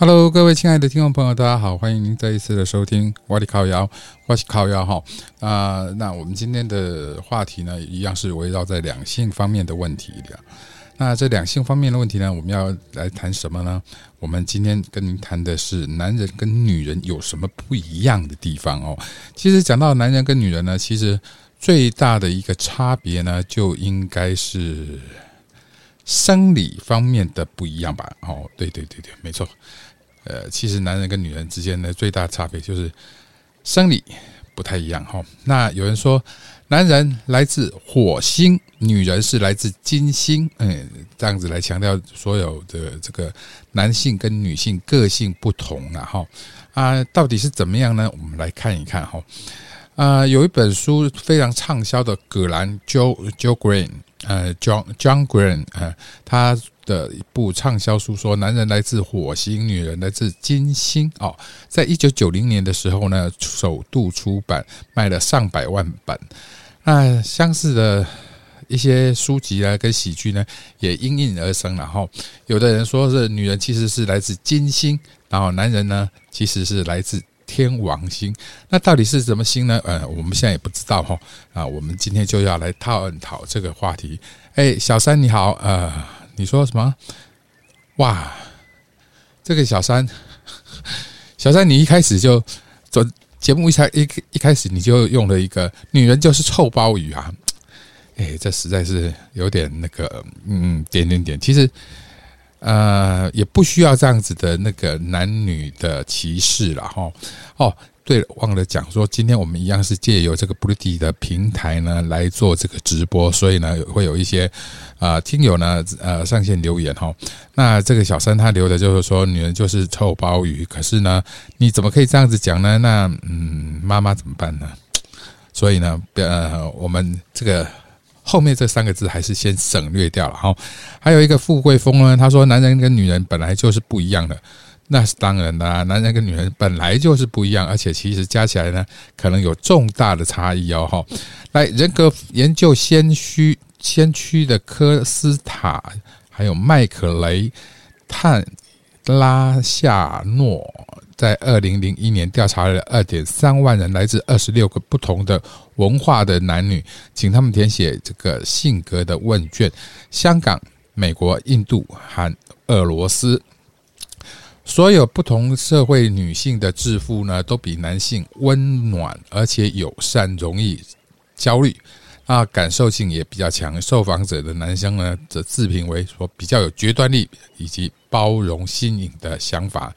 Hello，各位亲爱的听众朋友，大家好，欢迎您再一次的收听瓦里靠腰，我是靠腰哈。啊，那我们今天的话题呢，一样是围绕在两性方面的问题的。那这两性方面的问题呢，我们要来谈什么呢？我们今天跟您谈的是男人跟女人有什么不一样的地方哦。其实讲到男人跟女人呢，其实最大的一个差别呢，就应该是生理方面的不一样吧？哦，对对对对，没错。呃，其实男人跟女人之间的最大差别就是生理不太一样哈。那有人说，男人来自火星，女人是来自金星，嗯，这样子来强调所有的这个男性跟女性个性不同啊哈。啊，到底是怎么样呢？我们来看一看哈。啊，有一本书非常畅销的葛兰 Joe Joe Green，呃，John John Green，呃，他。的一部畅销书说，男人来自火星，女人来自金星。哦，在一九九零年的时候呢，首度出版，卖了上百万本。那相似的一些书籍啊，跟喜剧呢，也应运而生。然后，有的人说是女人其实是来自金星，然后男人呢其实是来自天王星。那到底是什么星呢？呃，我们现在也不知道哈。啊，我们今天就要来探讨这个话题。哎，小三你好，呃。你说什么？哇，这个小三，小三，你一开始就走节目一开一一开始你就用了一个女人就是臭鲍鱼啊！哎，这实在是有点那个，嗯，点点点。其实，呃，也不需要这样子的那个男女的歧视了哈。哦。对，忘了讲说，今天我们一样是借由这个 b l u e 的平台呢来做这个直播，所以呢会有一些啊听友呢呃上线留言哈。那这个小三他留的就是说，女人就是臭鲍鱼，可是呢你怎么可以这样子讲呢？那嗯，妈妈怎么办呢？所以呢，呃，我们这个后面这三个字还是先省略掉了哈。还有一个富贵风呢，他说男人跟女人本来就是不一样的。那是当然的，男人跟女人本来就是不一样，而且其实加起来呢，可能有重大的差异哦。哈，来人格研究先驱先驱的科斯塔，还有麦克雷探拉夏诺，在二零零一年调查了二点三万人，来自二十六个不同的文化的男女，请他们填写这个性格的问卷。香港、美国、印度、和俄罗斯。所有不同社会女性的致富呢，都比男性温暖而且友善，容易焦虑啊，感受性也比较强。受访者的男生呢，则自评为说比较有决断力以及包容新颖的想法。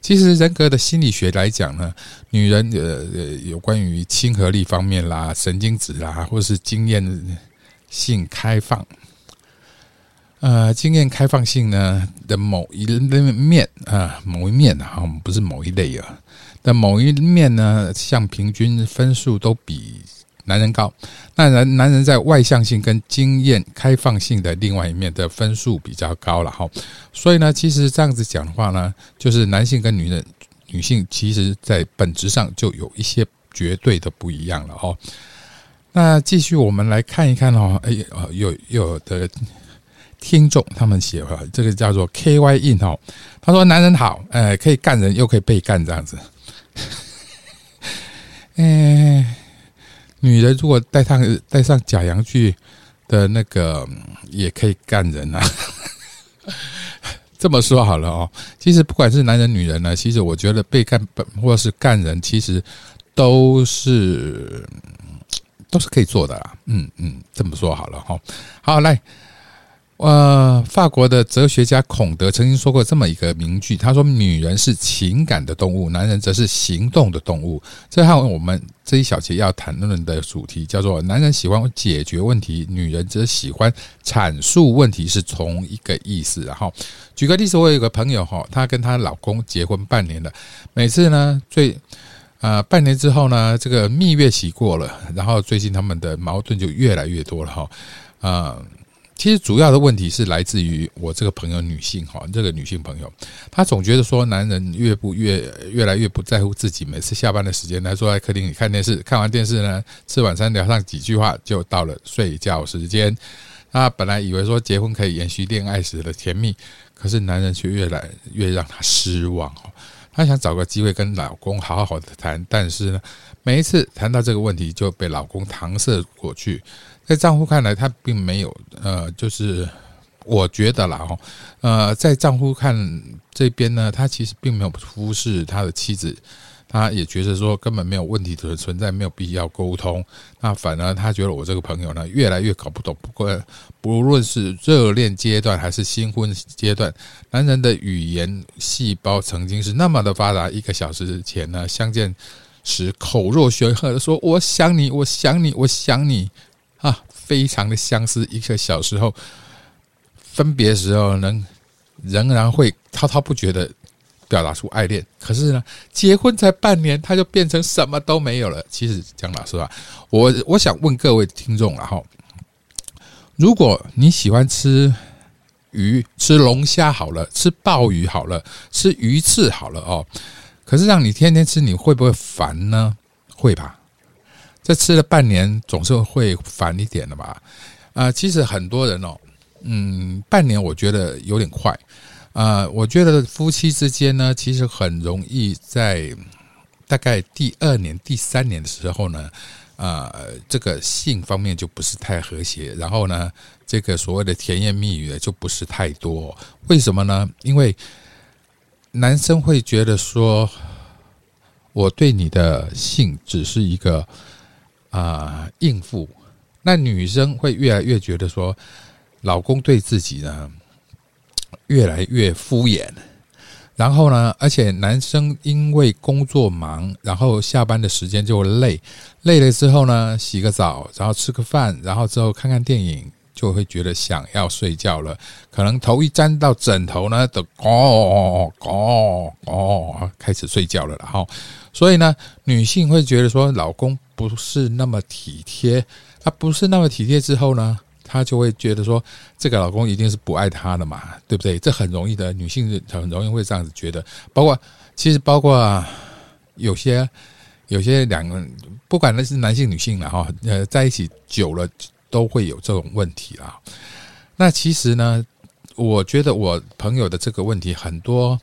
其实人格的心理学来讲呢，女人呃呃有关于亲和力方面啦、神经质啦，或是经验性开放。呃，经验开放性呢的某一面啊，某一面啊，不是某一类啊的某一面呢，像平均分数都比男人高。那男男人在外向性跟经验开放性的另外一面的分数比较高了哈。所以呢，其实这样子讲的话呢，就是男性跟女人女性其实在本质上就有一些绝对的不一样了哦。那继续我们来看一看哦，哎，有又有的。听众他们写哈，这个叫做 K Y in 哈，他说男人好，呃，可以干人又可以被干这样子。哎，女人如果戴上戴上假阳具的那个，也可以干人啊。这么说好了哦，其实不管是男人女人呢，其实我觉得被干本或是干人，其实都是都是可以做的啦。嗯嗯，这么说好了哈，好来。呃，法国的哲学家孔德曾经说过这么一个名句，他说：“女人是情感的动物，男人则是行动的动物。”这和我们这一小节要谈论的主题叫做“男人喜欢解决问题，女人则喜欢阐述问题”是同一个意思。然后，举个例子，我有一个朋友哈，她跟她老公结婚半年了，每次呢，最呃半年之后呢，这个蜜月期过了，然后最近他们的矛盾就越来越多了哈，啊。其实主要的问题是来自于我这个朋友女性哈，这个女性朋友，她总觉得说男人越不越越来越不在乎自己，每次下班的时间来坐在客厅里看电视，看完电视呢，吃晚餐聊上几句话，就到了睡觉时间，她本来以为说结婚可以延续恋爱时的甜蜜，可是男人却越来越让她失望哦。她想找个机会跟老公好好的谈，但是呢，每一次谈到这个问题就被老公搪塞过去。在丈夫看来，他并没有呃，就是我觉得啦哦，呃，在丈夫看这边呢，他其实并没有忽视他的妻子。他也觉得说根本没有问题的存在，没有必要沟通。那反而他觉得我这个朋友呢，越来越搞不懂。不过不论是热恋阶段还是新婚阶段，男人的语言细胞曾经是那么的发达。一个小时前呢，相见时口若悬河的说：“我想你，我想你，我想你。”非常的相似。一个小时后分别时候，能仍然会滔滔不绝的。表达出爱恋，可是呢，结婚才半年，他就变成什么都没有了。其实讲老实话，我我想问各位听众了哈，如果你喜欢吃鱼、吃龙虾好了，吃鲍鱼好了，吃鱼翅好了哦，可是让你天天吃，你会不会烦呢？会吧？这吃了半年，总是会烦一点的吧？啊，其实很多人哦，嗯，半年我觉得有点快。啊，我觉得夫妻之间呢，其实很容易在大概第二年、第三年的时候呢，啊，这个性方面就不是太和谐，然后呢，这个所谓的甜言蜜语就不是太多。为什么呢？因为男生会觉得说，我对你的性只是一个啊应付，那女生会越来越觉得说，老公对自己呢。越来越敷衍，然后呢？而且男生因为工作忙，然后下班的时间就累，累了之后呢，洗个澡，然后吃个饭，然后之后看看电影，就会觉得想要睡觉了。可能头一沾到枕头呢，都哦哦哦，开始睡觉了。然后，所以呢，女性会觉得说，老公不是那么体贴，他不是那么体贴之后呢？她就会觉得说，这个老公一定是不爱她的嘛，对不对？这很容易的，女性很容易会这样子觉得。包括其实包括有些有些两个，不管那是男性女性了哈，呃，在一起久了都会有这种问题啊。那其实呢，我觉得我朋友的这个问题很多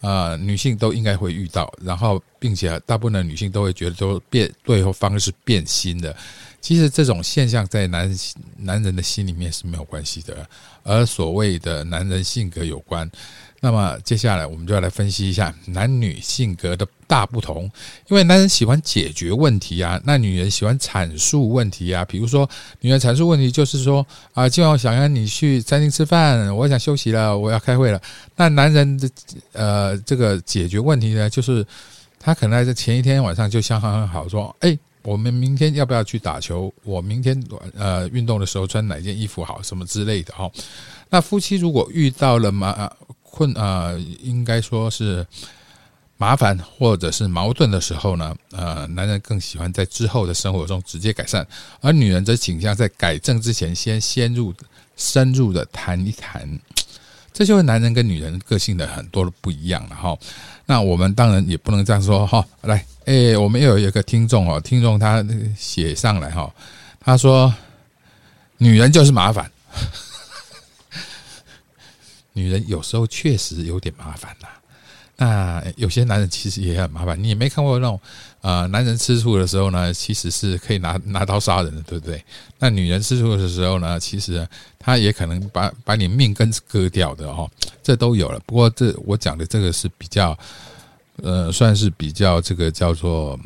啊，女性都应该会遇到，然后并且大部分的女性都会觉得都变对方是变心的。其实这种现象在男男人的心里面是没有关系的，而所谓的男人性格有关。那么接下来我们就要来分析一下男女性格的大不同。因为男人喜欢解决问题啊，那女人喜欢阐述问题啊。比如说，女人阐述问题就是说啊，今晚我想让你去餐厅吃饭，我想休息了，我要开会了。那男人的呃这个解决问题呢，就是他可能在前一天晚上就想很好说，哎。我们明天要不要去打球？我明天呃运动的时候穿哪件衣服好？什么之类的哈。那夫妻如果遇到了麻困啊，应该说是麻烦或者是矛盾的时候呢，呃，男人更喜欢在之后的生活中直接改善，而女人则倾向在改正之前先先入深入的谈一谈。这就是男人跟女人个性的很多的不一样了哈。那我们当然也不能这样说哈。来，哎，我们又有一个听众哦，听众他写上来哈，他说：“女人就是麻烦，女人有时候确实有点麻烦呐。”那有些男人其实也很麻烦，你也没看过那种啊，男人吃醋的时候呢，其实是可以拿拿刀杀人的，对不对？那女人吃醋的时候呢，其实他也可能把把你命根割掉的哦，这都有了。不过这我讲的这个是比较呃，算是比较这个叫做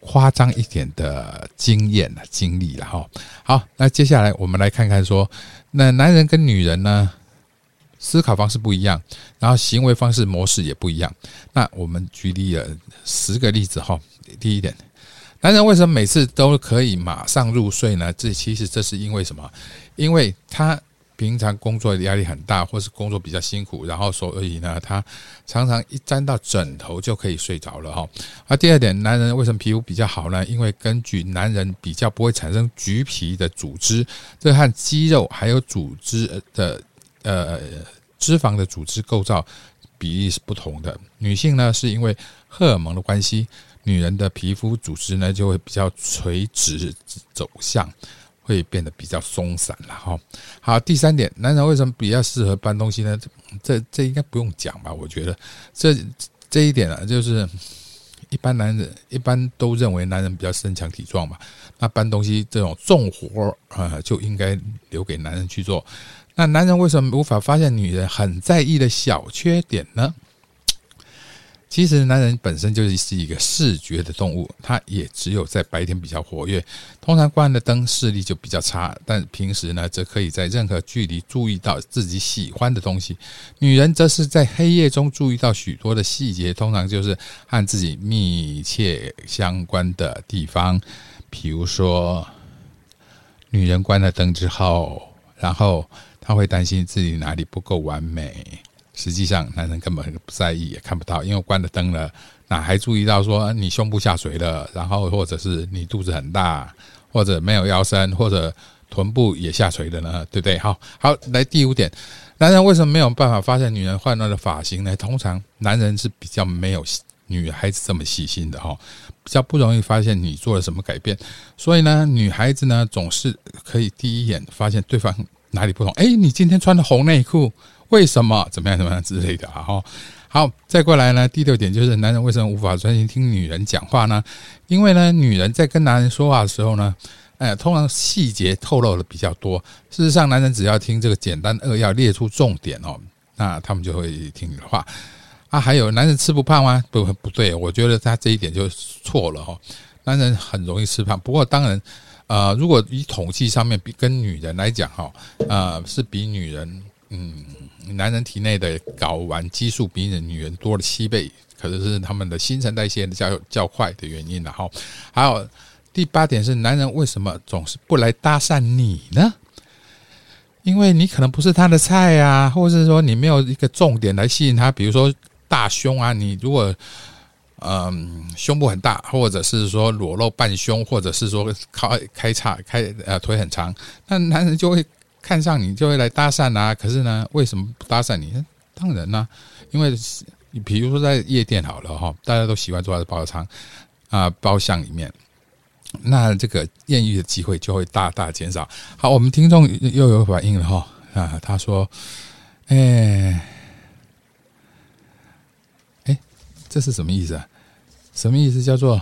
夸张一点的经验的经历了哈。好，那接下来我们来看看说，那男人跟女人呢？思考方式不一样，然后行为方式模式也不一样。那我们举例了十个例子哈。第一点，男人为什么每次都可以马上入睡呢？这其实这是因为什么？因为他平常工作压力很大，或是工作比较辛苦，然后所以呢，他常常一沾到枕头就可以睡着了哈。而第二点，男人为什么皮肤比较好呢？因为根据男人比较不会产生橘皮的组织，这和肌肉还有组织的。呃，脂肪的组织构造比例是不同的。女性呢，是因为荷尔蒙的关系，女人的皮肤组织呢就会比较垂直走向，会变得比较松散了哈。好，第三点，男人为什么比较适合搬东西呢？这这应该不用讲吧？我觉得这这一点啊，就是一般男人一般都认为男人比较身强体壮嘛，那搬东西这种重活啊，就应该留给男人去做。那男人为什么无法发现女人很在意的小缺点呢？其实，男人本身就是是一个视觉的动物，他也只有在白天比较活跃，通常关了灯视力就比较差。但平时呢，则可以在任何距离注意到自己喜欢的东西。女人则是在黑夜中注意到许多的细节，通常就是和自己密切相关的地方。比如说，女人关了灯之后，然后他会担心自己哪里不够完美。实际上，男人根本不在意，也看不到，因为关了灯了，哪还注意到说你胸部下垂了，然后或者是你肚子很大，或者没有腰身，或者臀部也下垂了呢？对不对？好，好，来第五点，男人为什么没有办法发现女人换了的发型呢？通常男人是比较没有女孩子这么细心的哈，比较不容易发现你做了什么改变，所以呢，女孩子呢总是可以第一眼发现对方哪里不同。哎，你今天穿的红内裤。为什么怎么样怎么样之类的啊？哈，好，再过来呢。第六点就是男人为什么无法专心听女人讲话呢？因为呢，女人在跟男人说话的时候呢，哎，通常细节透露的比较多。事实上，男人只要听这个简单扼要列出重点哦，那他们就会听你的话啊。还有，男人吃不胖吗？不，不对，我觉得他这一点就错了哈。男人很容易吃胖，不过当然，呃，如果以统计上面比跟女人来讲哈，呃，是比女人嗯。男人体内的睾丸激素比女人多了七倍，可能是他们的新陈代谢较较快的原因了哈。还有第八点是，男人为什么总是不来搭讪你呢？因为你可能不是他的菜啊，或者是说你没有一个重点来吸引他，比如说大胸啊，你如果嗯胸部很大，或者是说裸露半胸，或者是说开开叉开呃腿很长，那男人就会。看上你就会来搭讪啊，可是呢，为什么不搭讪你？当然呢，因为你比如说在夜店好了哈，大家都喜欢坐在包厢啊包厢里面，那这个艳遇的机会就会大大减少。好，我们听众又有反应了哈啊，他说：“哎哎，这是什么意思啊？什么意思？叫做？”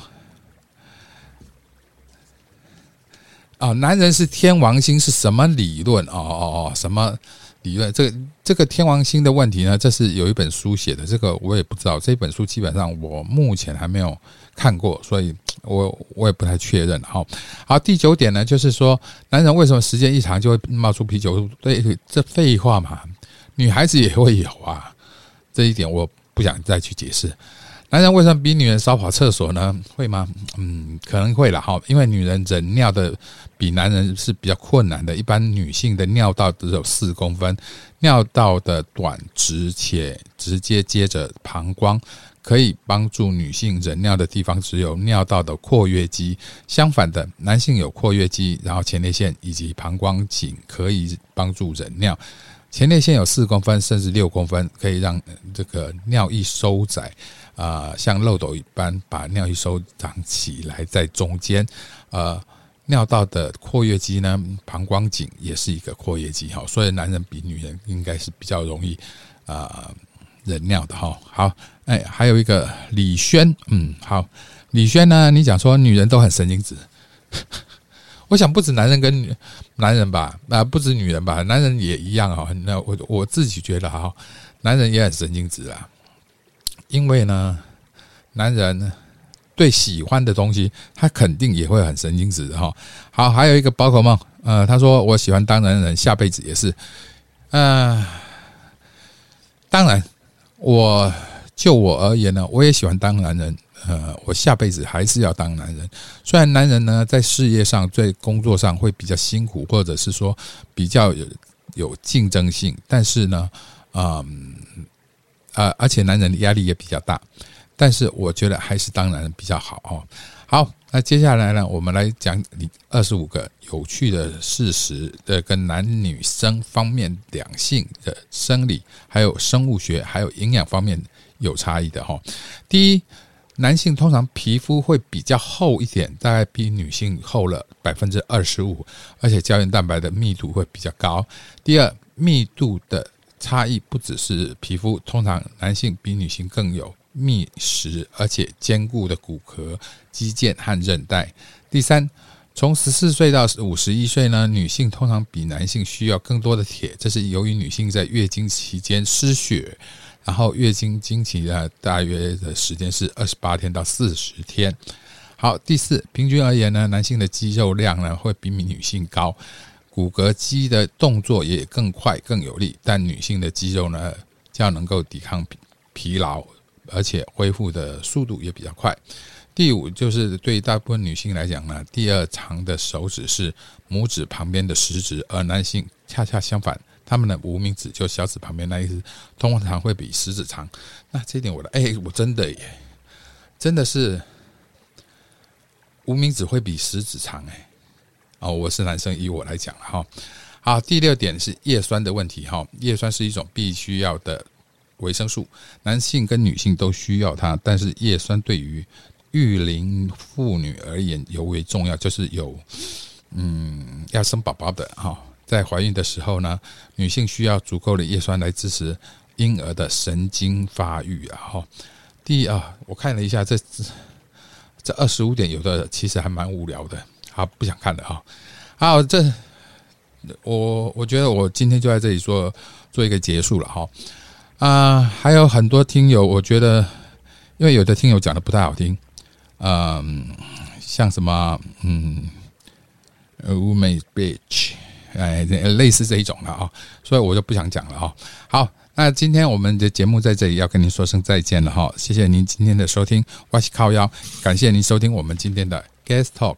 啊，男人是天王星是什么理论？哦哦哦，什么理论？这个这个天王星的问题呢？这是有一本书写的，这个我也不知道。这本书基本上我目前还没有看过，所以我我也不太确认。好，好，第九点呢，就是说男人为什么时间一长就会冒出啤酒？对，这废话嘛，女孩子也会有啊。这一点我不想再去解释。男人为什么比女人少跑厕所呢？会吗？嗯，可能会了哈。因为女人忍尿的比男人是比较困难的。一般女性的尿道只有四公分，尿道的短直且直接接着膀胱，可以帮助女性忍尿的地方只有尿道的括约肌。相反的，男性有括约肌，然后前列腺以及膀胱颈可以帮助忍尿。前列腺有四公分甚至六公分，可以让这个尿液收窄。啊，像漏斗一般把尿液收长起来，在中间，呃，尿道的括约肌呢，膀胱颈也是一个括约肌哈，所以男人比女人应该是比较容易啊忍尿的哈。好，哎，还有一个李轩，嗯，好，李轩呢，你讲说女人都很神经质，我想不止男人跟女男人吧，啊，不止女人吧，男人也一样哈。那我我自己觉得哈，男人也很神经质啊。因为呢，男人对喜欢的东西，他肯定也会很神经质哈。好，还有一个宝可梦，呃，他说我喜欢当男人，下辈子也是。呃，当然，我就我而言呢，我也喜欢当男人。呃，我下辈子还是要当男人。虽然男人呢，在事业上、在工作上会比较辛苦，或者是说比较有有竞争性，但是呢，嗯。呃，而且男人的压力也比较大，但是我觉得还是当男人比较好哦。好，那接下来呢，我们来讲你二十五个有趣的事实的跟男女生方面两性的生理、还有生物学、还有营养方面有差异的哈。第一，男性通常皮肤会比较厚一点，大概比女性厚了百分之二十五，而且胶原蛋白的密度会比较高。第二，密度的差异不只是皮肤，通常男性比女性更有密实而且坚固的骨骼、肌腱和韧带。第三，从十四岁到五十一岁呢，女性通常比男性需要更多的铁，这是由于女性在月经期间失血。然后月经经期呢，大约的时间是二十八天到四十天。好，第四，平均而言呢，男性的肌肉量呢会比女性高，骨骼肌的动作也更快更有力，但女性的肌肉呢较能够抵抗疲劳，而且恢复的速度也比较快。第五，就是对大部分女性来讲呢，第二长的手指是拇指旁边的食指，而男性恰恰相反。他们的无名指就小指旁边那一只，通常会比食指长。那这点我的哎，我真的耶，真的是无名指会比食指长哎。哦，我是男生，以我来讲哈。好，第六点是叶酸的问题哈。叶酸是一种必须要的维生素，男性跟女性都需要它，但是叶酸对于育龄妇女而言尤为重要，就是有嗯要生宝宝的哈。在怀孕的时候呢，女性需要足够的叶酸来支持婴儿的神经发育啊。哈，第二，我看了一下这这二十五点，有的其实还蛮无聊的，好不想看了哈。好，这我我觉得我今天就在这里做做一个结束了哈。啊，还有很多听友，我觉得因为有的听友讲的不太好听，嗯，像什么嗯，，woman bitch。哎，类似这一种的啊，所以我就不想讲了哈。好，那今天我们的节目在这里要跟您说声再见了哈。谢谢您今天的收听，我是靠腰，感谢您收听我们今天的 Guest Talk。